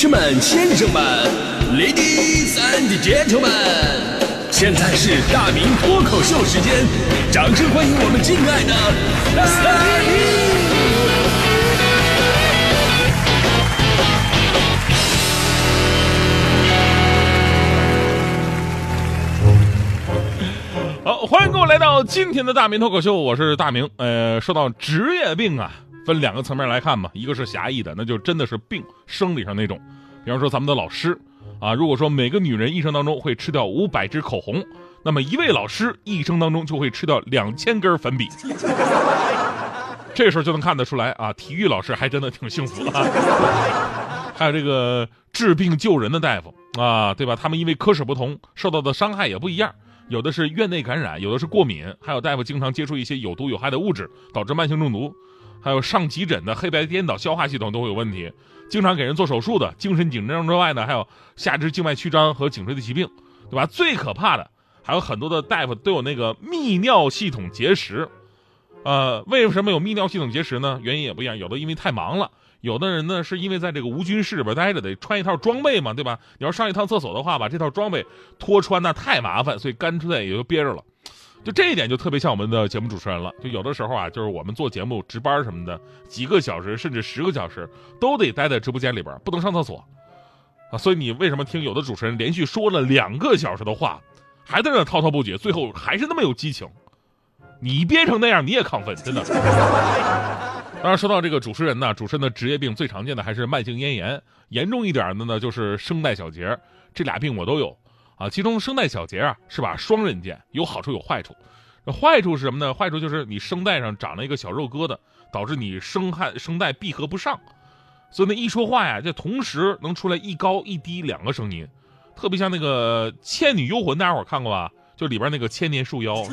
士们、先生们，Ladies and Gentlemen，现在是大明脱口秀时间，掌声欢迎我们敬爱的大明！好，欢迎各位来到今天的大明脱口秀，我是大明。呃，说到职业病啊，分两个层面来看嘛，一个是狭义的，那就真的是病，生理上那种。比方说咱们的老师啊，如果说每个女人一生当中会吃掉五百支口红，那么一位老师一生当中就会吃掉两千根粉笔。这时候就能看得出来啊，体育老师还真的挺幸福啊。还有这个治病救人的大夫啊，对吧？他们因为科室不同，受到的伤害也不一样。有的是院内感染，有的是过敏，还有大夫经常接触一些有毒有害的物质，导致慢性中毒，还有上急诊的黑白颠倒，消化系统都会有问题，经常给人做手术的，精神紧张之外呢，还有下肢静脉曲张和颈椎的疾病，对吧？最可怕的还有很多的大夫都有那个泌尿系统结石，呃，为什么有泌尿系统结石呢？原因也不一样，有的因为太忙了。有的人呢，是因为在这个无菌室里边待着，得穿一套装备嘛，对吧？你要上一趟厕所的话，把这套装备脱穿那太麻烦，所以干脆也就憋着了。就这一点就特别像我们的节目主持人了。就有的时候啊，就是我们做节目值班什么的，几个小时甚至十个小时都得待在直播间里边，不能上厕所啊。所以你为什么听有的主持人连续说了两个小时的话，还在那滔滔不绝，最后还是那么有激情？你憋成那样，你也亢奋，真的。当然，说到这个主持人呢，主持人的职业病最常见的还是慢性咽炎，严重一点的呢就是声带小结，这俩病我都有啊。其中声带小结啊是把双刃剑，有好处有坏处。那坏处是什么呢？坏处就是你声带上长了一个小肉疙瘩，导致你声汗声带闭合不上，所以那一说话呀，就同时能出来一高一低两个声音，特别像那个《倩女幽魂》，大家伙看过吧？就里边那个千年树妖。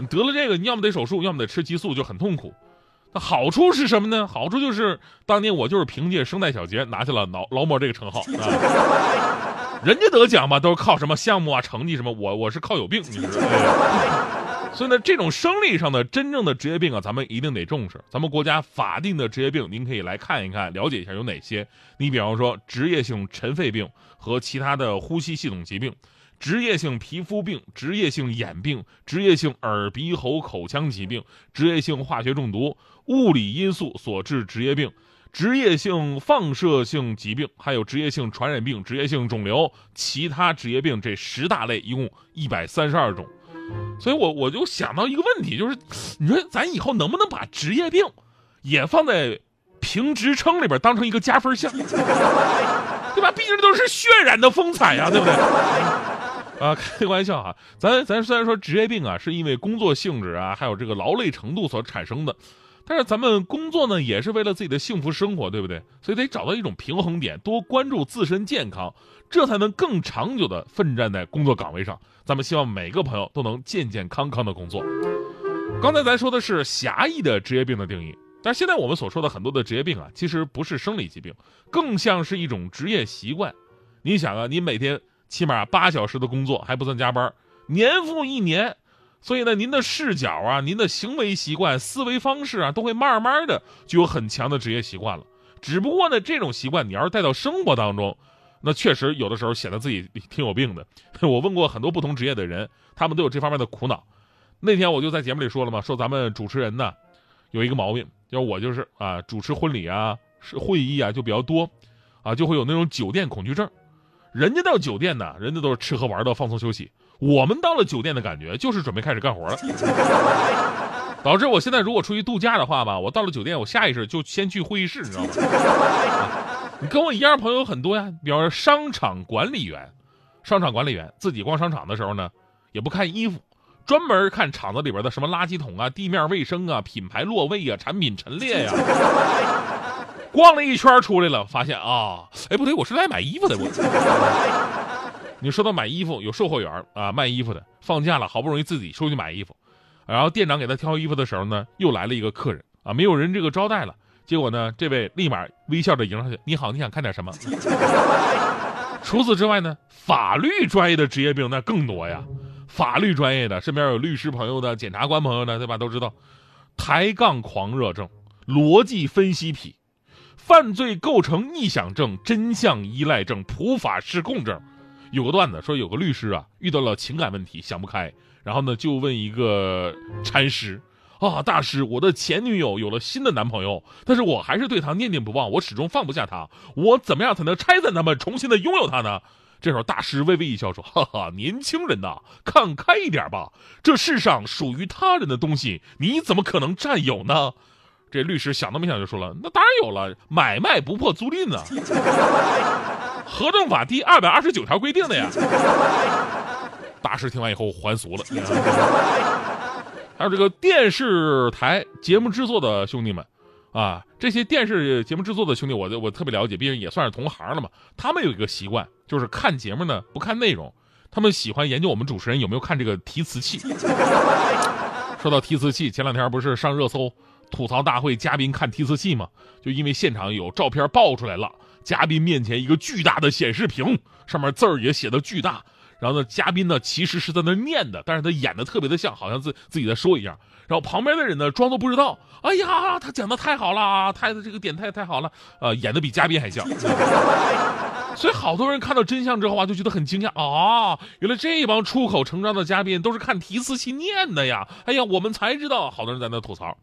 你得了这个，你要么得手术，要么得吃激素，就很痛苦。那好处是什么呢？好处就是当年我就是凭借声带小结拿下了劳劳模这个称号啊。人家得奖吧，都是靠什么项目啊、成绩什么，我我是靠有病。你知道 所以呢，这种生理上的真正的职业病啊，咱们一定得重视。咱们国家法定的职业病，您可以来看一看，了解一下有哪些。你比方说，职业性尘肺病和其他的呼吸系统疾病。职业性皮肤病、职业性眼病、职业性耳鼻喉口腔疾病、职业性化学中毒、物理因素所致职业病、职业性放射性疾病，还有职业性传染病、职业性肿瘤、其他职业病这十大类，一共一百三十二种。所以，我我就想到一个问题，就是你说咱以后能不能把职业病也放在评职称里边，当成一个加分项，对吧？毕竟都是渲染的风采呀，对不对？啊，开个玩笑哈，咱咱虽然说职业病啊，是因为工作性质啊，还有这个劳累程度所产生的，但是咱们工作呢，也是为了自己的幸福生活，对不对？所以得找到一种平衡点，多关注自身健康，这才能更长久的奋战在工作岗位上。咱们希望每个朋友都能健健康康的工作。刚才咱说的是狭义的职业病的定义，但现在我们所说的很多的职业病啊，其实不是生理疾病，更像是一种职业习惯。你想啊，你每天。起码八小时的工作还不算加班，年复一年，所以呢，您的视角啊，您的行为习惯、思维方式啊，都会慢慢的就有很强的职业习惯了。只不过呢，这种习惯你要是带到生活当中，那确实有的时候显得自己挺有病的。我问过很多不同职业的人，他们都有这方面的苦恼。那天我就在节目里说了嘛，说咱们主持人呢有一个毛病，就是我就是啊，主持婚礼啊、是会议啊就比较多，啊就会有那种酒店恐惧症。人家到酒店呢，人家都是吃喝玩乐、放松休息。我们到了酒店的感觉，就是准备开始干活了。导致我现在如果出去度假的话吧，我到了酒店，我下意识就先去会议室，你知道吗？你跟我一样朋友很多呀，比方说商场管理员，商场管理员自己逛商场的时候呢，也不看衣服，专门看厂子里边的什么垃圾桶啊、地面卫生啊、品牌落位啊、产品陈列呀。逛了一圈出来了，发现啊，哎不对，我是来买衣服的。我，你说到买衣服，有售货员啊，卖衣服的，放假了，好不容易自己出去买衣服，然后店长给他挑衣服的时候呢，又来了一个客人啊，没有人这个招待了，结果呢，这位立马微笑着迎上去，你好，你想看点什么？除此之外呢，法律专业的职业病那更多呀，法律专业的身边有律师朋友的、检察官朋友的，对吧？都知道，抬杠狂热症、逻辑分析癖。犯罪构成臆想症、真相依赖症、普法失控症。有个段子说，有个律师啊遇到了情感问题想不开，然后呢就问一个禅师啊，大师，我的前女友有了新的男朋友，但是我还是对她念念不忘，我始终放不下她，我怎么样才能拆散他们，重新的拥有她呢？这时候大师微微一笑说：“哈哈，年轻人呐，看开一点吧，这世上属于他人的东西，你怎么可能占有呢？”这律师想都没想就说了：“那当然有了，买卖不破租赁呢。”合同法第二百二十九条规定的呀。大师听完以后还俗了。还有这个电视台节目制作的兄弟们，啊，这些电视节目制作的兄弟，我我特别了解，毕竟也算是同行了嘛。他们有一个习惯，就是看节目呢不看内容，他们喜欢研究我们主持人有没有看这个提词器。说到提词器，前两天不是上热搜吐槽大会嘉宾看提词器吗？就因为现场有照片爆出来了。嘉宾面前一个巨大的显示屏，上面字儿也写的巨大。然后呢，嘉宾呢其实是在那念的，但是他演的特别的像，好像自自己在说一样。然后旁边的人呢装作不知道。哎呀，他讲的太好了，他的这个点太太好了，呃，演的比嘉宾还像。所以好多人看到真相之后啊，就觉得很惊讶啊，原来这帮出口成章的嘉宾都是看提词器念的呀。哎呀，我们才知道，好多人在那吐槽。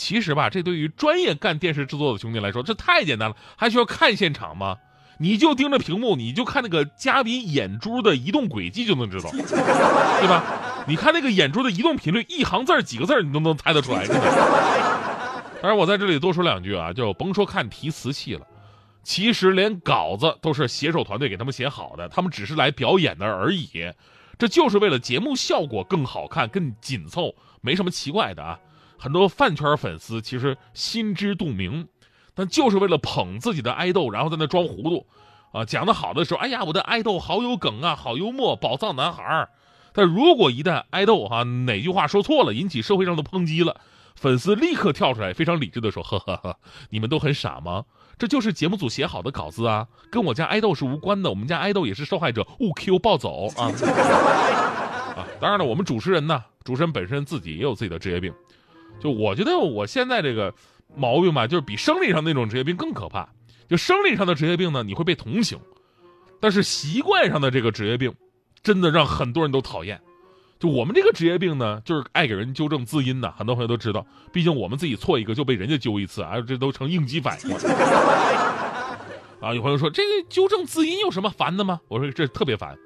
其实吧，这对于专业干电视制作的兄弟来说，这太简单了，还需要看现场吗？你就盯着屏幕，你就看那个嘉宾眼珠的移动轨迹就能知道，对吧？你看那个眼珠的移动频率，一行字几个字你都能猜得出来。当然，我在这里多说两句啊，就甭说看提词器了，其实连稿子都是写手团队给他们写好的，他们只是来表演的而已，这就是为了节目效果更好看、更紧凑，没什么奇怪的啊。很多饭圈粉丝其实心知肚明，但就是为了捧自己的爱豆，然后在那装糊涂，啊，讲的好的时候，哎呀，我的爱豆好有梗啊，好幽默，宝藏男孩儿但如果一旦爱豆哈哪句话说错了，引起社会上的抨击了，粉丝立刻跳出来，非常理智的说：“ 呵呵呵，你们都很傻吗？这就是节目组写好的稿子啊，跟我家爱豆是无关的，我们家爱豆也是受害者，误 Q 暴走啊！啊，当然了，我们主持人呢，主持人本身自己也有自己的职业病。”就我觉得我现在这个毛病吧，就是比生理上那种职业病更可怕。就生理上的职业病呢，你会被同情；但是习惯上的这个职业病，真的让很多人都讨厌。就我们这个职业病呢，就是爱给人纠正字音的，很多朋友都知道。毕竟我们自己错一个就被人家纠一次啊，这都成应激反应了。啊，有朋友说这个纠正字音有什么烦的吗？我说这特别烦。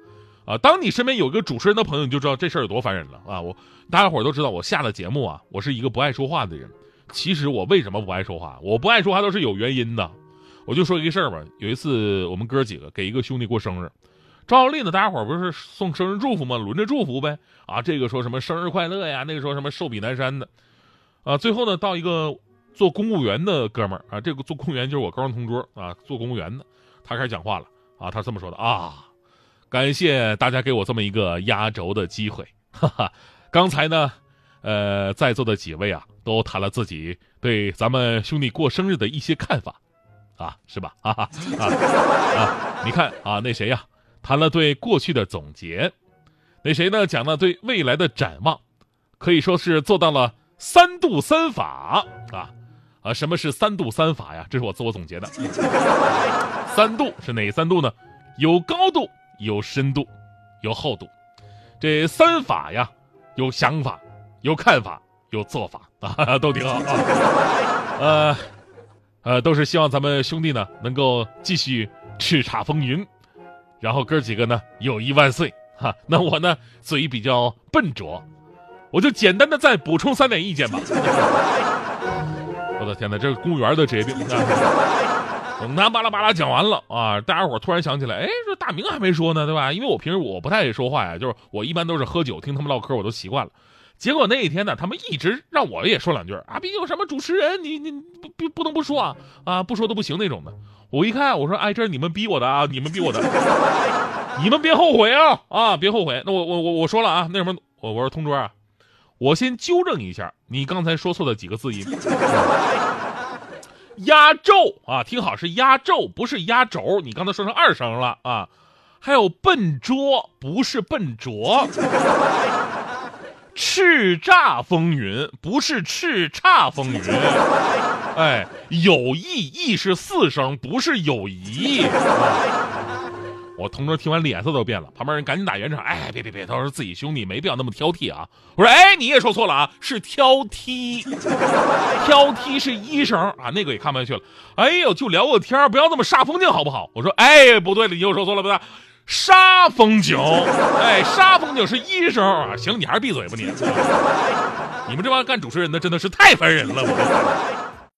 啊，当你身边有个主持人的朋友，你就知道这事儿有多烦人了啊！我大家伙都知道，我下了节目啊，我是一个不爱说话的人。其实我为什么不爱说话？我不爱说话都是有原因的。我就说一个事儿吧，有一次我们哥几个给一个兄弟过生日，照例呢，大家伙不是送生日祝福吗？轮着祝福呗。啊，这个说什么生日快乐呀，那个说什么寿比南山的。啊，最后呢，到一个做公务员的哥们儿啊，这个做公务员就是我高中同桌啊，做公务员的，他开始讲话了啊，他这么说的啊。感谢大家给我这么一个压轴的机会，哈哈。刚才呢，呃，在座的几位啊，都谈了自己对咱们兄弟过生日的一些看法，啊，是吧？哈 哈啊啊！你看啊，那谁呀，谈了对过去的总结，那谁呢，讲了对未来的展望，可以说是做到了三度三法啊啊！什么是三度三法呀？这是我自我总结的。三度是哪三度呢？有高度。有深度，有厚度，这三法呀，有想法，有看法，有做法啊，都挺好啊。呃，呃，都是希望咱们兄弟呢能够继续叱咤风云，然后哥几个呢友谊万岁哈。那我呢嘴比较笨拙，我就简单的再补充三点意见吧。我的天哪，这是公务员的职业病啊。我那巴拉巴拉讲完了啊，大家伙突然想起来，哎，这大明还没说呢，对吧？因为我平时我不太爱说话呀，就是我一般都是喝酒听他们唠嗑，我都习惯了。结果那一天呢，他们一直让我也说两句啊，毕竟什么主持人，你你不不不能不说啊，啊，不说都不行那种的。我一看，我说，哎，这是你们逼我的啊，你们逼我的，你们别后悔啊啊，别后悔。那我我我我说了啊，那什么，我我说同桌啊，我先纠正一下你刚才说错的几个字音。压轴啊，听好是压轴，不是压轴。你刚才说成二声了啊。还有笨拙，不是笨拙。叱咤风云，不是叱咤风云。哎，友谊义是四声，不是友谊。我同桌听完脸色都变了，旁边人赶紧打圆场。哎，别别别，他说自己兄弟没必要那么挑剔啊。我说，哎，你也说错了啊，是挑剔，挑剔是医生啊。那个也看不下去了。哎呦，就聊个天不要那么煞风景好不好？我说，哎，不对了，你又说错了，不对，煞风景，哎，煞风景是医生啊。行，你还是闭嘴吧你。你们这帮干主持人的真的是太烦人了。我